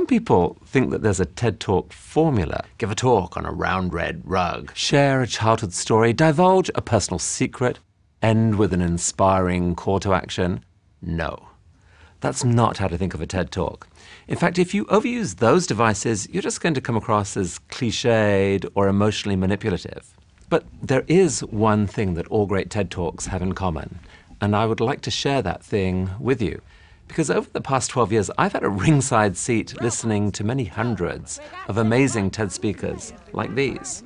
some people think that there's a TED Talk formula. Give a talk on a round red rug, share a childhood story, divulge a personal secret, end with an inspiring call to action. No. That's not how to think of a TED Talk. In fact, if you overuse those devices, you're just going to come across as cliched or emotionally manipulative. But there is one thing that all great TED Talks have in common, and I would like to share that thing with you. Because over the past 12 years, I've had a ringside seat listening to many hundreds of amazing TED speakers like these.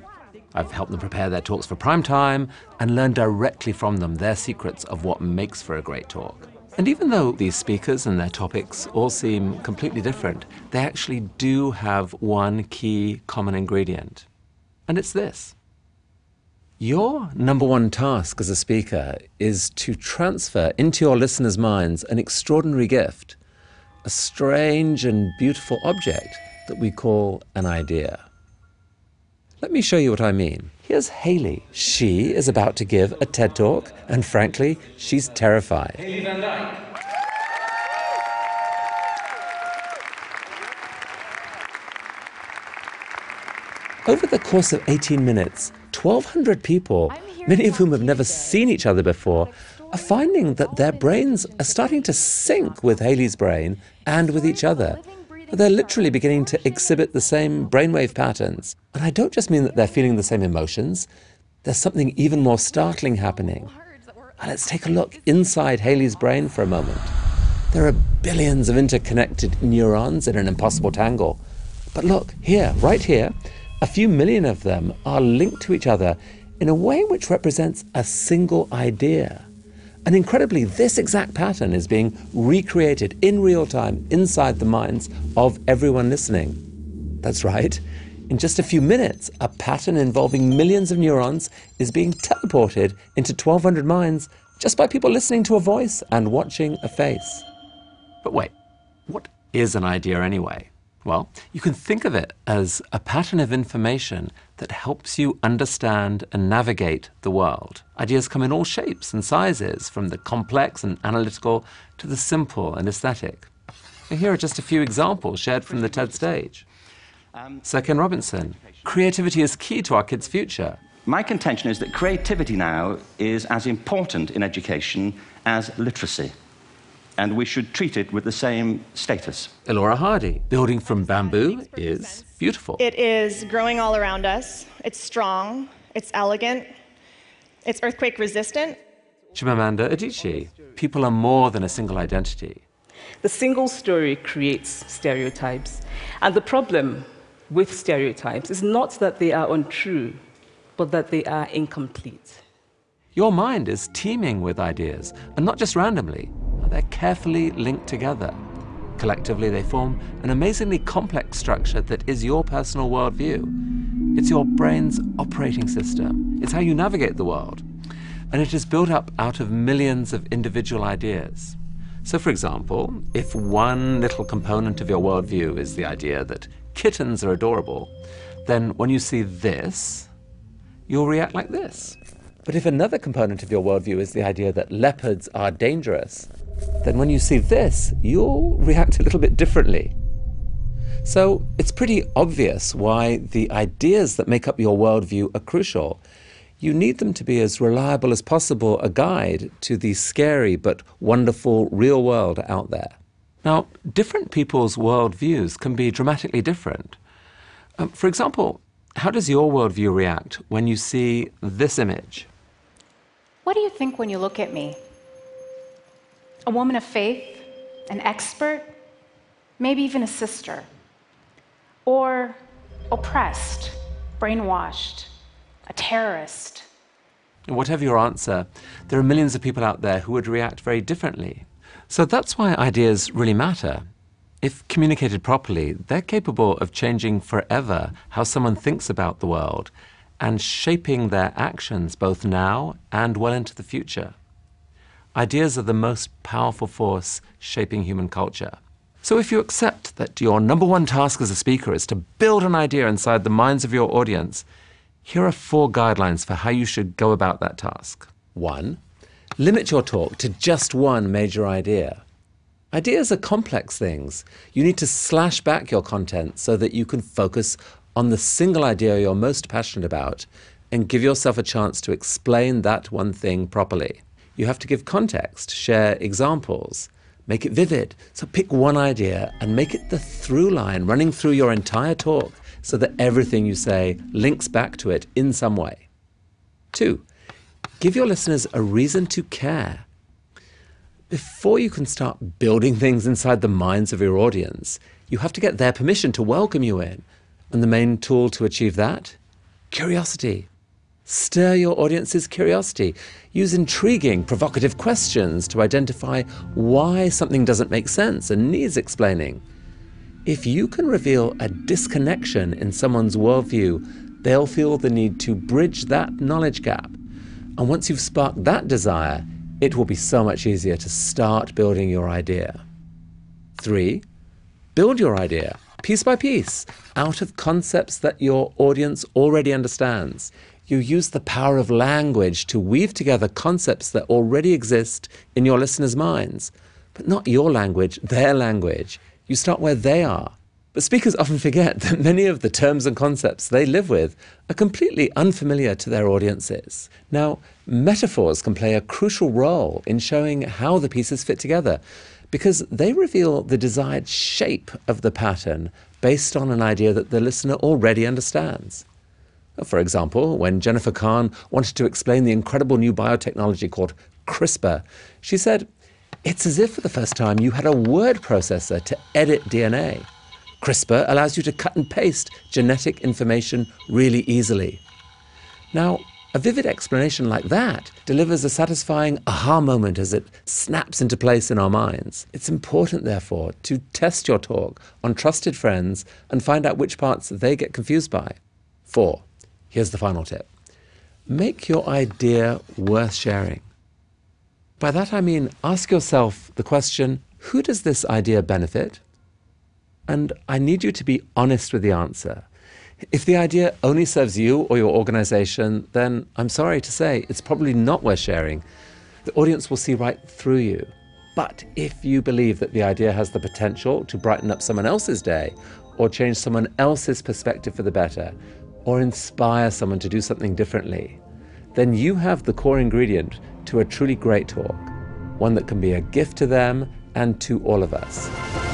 I've helped them prepare their talks for prime time and learned directly from them their secrets of what makes for a great talk. And even though these speakers and their topics all seem completely different, they actually do have one key common ingredient. And it's this. Your number one task as a speaker is to transfer into your listeners' minds an extraordinary gift, a strange and beautiful object that we call an idea. Let me show you what I mean. Here's Haley. She is about to give a TED Talk, and frankly, she's terrified. Haley Van Dyke. Over the course of 18 minutes, 1,200 people, many of whom have never seen each other before, are finding that their brains are starting to sync with Haley's brain and with each other. They're literally beginning to exhibit the same brainwave patterns. And I don't just mean that they're feeling the same emotions, there's something even more startling happening. Let's take a look inside Haley's brain for a moment. There are billions of interconnected neurons in an impossible tangle. But look, here, right here, a few million of them are linked to each other in a way which represents a single idea. And incredibly, this exact pattern is being recreated in real time inside the minds of everyone listening. That's right. In just a few minutes, a pattern involving millions of neurons is being teleported into 1,200 minds just by people listening to a voice and watching a face. But wait, what is an idea anyway? Well, you can think of it as a pattern of information that helps you understand and navigate the world. Ideas come in all shapes and sizes, from the complex and analytical to the simple and aesthetic. Here are just a few examples shared from the TED stage. Sir Ken Robinson, creativity is key to our kids' future. My contention is that creativity now is as important in education as literacy, and we should treat it with the same status. Elora Hardy, building from bamboo is beautiful. It is growing all around us. It's strong. It's elegant. It's earthquake resistant. Chimamanda Adichie, people are more than a single identity. The single story creates stereotypes. And the problem with stereotypes is not that they are untrue, but that they are incomplete. Your mind is teeming with ideas, and not just randomly, they're carefully linked together. Collectively, they form an amazingly complex structure that is your personal worldview. It's your brain's operating system, it's how you navigate the world. And it is built up out of millions of individual ideas. So, for example, if one little component of your worldview is the idea that kittens are adorable, then when you see this, you'll react like this. But if another component of your worldview is the idea that leopards are dangerous, then when you see this, you'll react a little bit differently. So it's pretty obvious why the ideas that make up your worldview are crucial. You need them to be as reliable as possible a guide to the scary but wonderful real world out there. Now, different people's worldviews can be dramatically different. Um, for example, how does your worldview react when you see this image? What do you think when you look at me? A woman of faith, an expert, maybe even a sister, or oppressed, brainwashed, a terrorist. Whatever your answer, there are millions of people out there who would react very differently. So that's why ideas really matter. If communicated properly, they're capable of changing forever how someone thinks about the world and shaping their actions both now and well into the future. Ideas are the most powerful force shaping human culture. So if you accept that your number one task as a speaker is to build an idea inside the minds of your audience, here are four guidelines for how you should go about that task. One, limit your talk to just one major idea. Ideas are complex things. You need to slash back your content so that you can focus on the single idea you're most passionate about and give yourself a chance to explain that one thing properly. You have to give context, share examples, make it vivid. So pick one idea and make it the through line running through your entire talk so that everything you say links back to it in some way. Two, give your listeners a reason to care. Before you can start building things inside the minds of your audience, you have to get their permission to welcome you in. And the main tool to achieve that? Curiosity. Stir your audience's curiosity. Use intriguing, provocative questions to identify why something doesn't make sense and needs explaining. If you can reveal a disconnection in someone's worldview, they'll feel the need to bridge that knowledge gap. And once you've sparked that desire, it will be so much easier to start building your idea. Three, build your idea piece by piece out of concepts that your audience already understands. You use the power of language to weave together concepts that already exist in your listeners' minds, but not your language, their language. You start where they are. But speakers often forget that many of the terms and concepts they live with are completely unfamiliar to their audiences. Now, metaphors can play a crucial role in showing how the pieces fit together because they reveal the desired shape of the pattern based on an idea that the listener already understands. For example, when Jennifer Kahn wanted to explain the incredible new biotechnology called CRISPR, she said, It's as if for the first time you had a word processor to edit DNA. CRISPR allows you to cut and paste genetic information really easily. Now, a vivid explanation like that delivers a satisfying aha moment as it snaps into place in our minds. It's important, therefore, to test your talk on trusted friends and find out which parts they get confused by. Four, here's the final tip make your idea worth sharing. By that I mean ask yourself the question who does this idea benefit? And I need you to be honest with the answer. If the idea only serves you or your organization, then I'm sorry to say it's probably not worth sharing. The audience will see right through you. But if you believe that the idea has the potential to brighten up someone else's day, or change someone else's perspective for the better, or inspire someone to do something differently, then you have the core ingredient to a truly great talk, one that can be a gift to them and to all of us.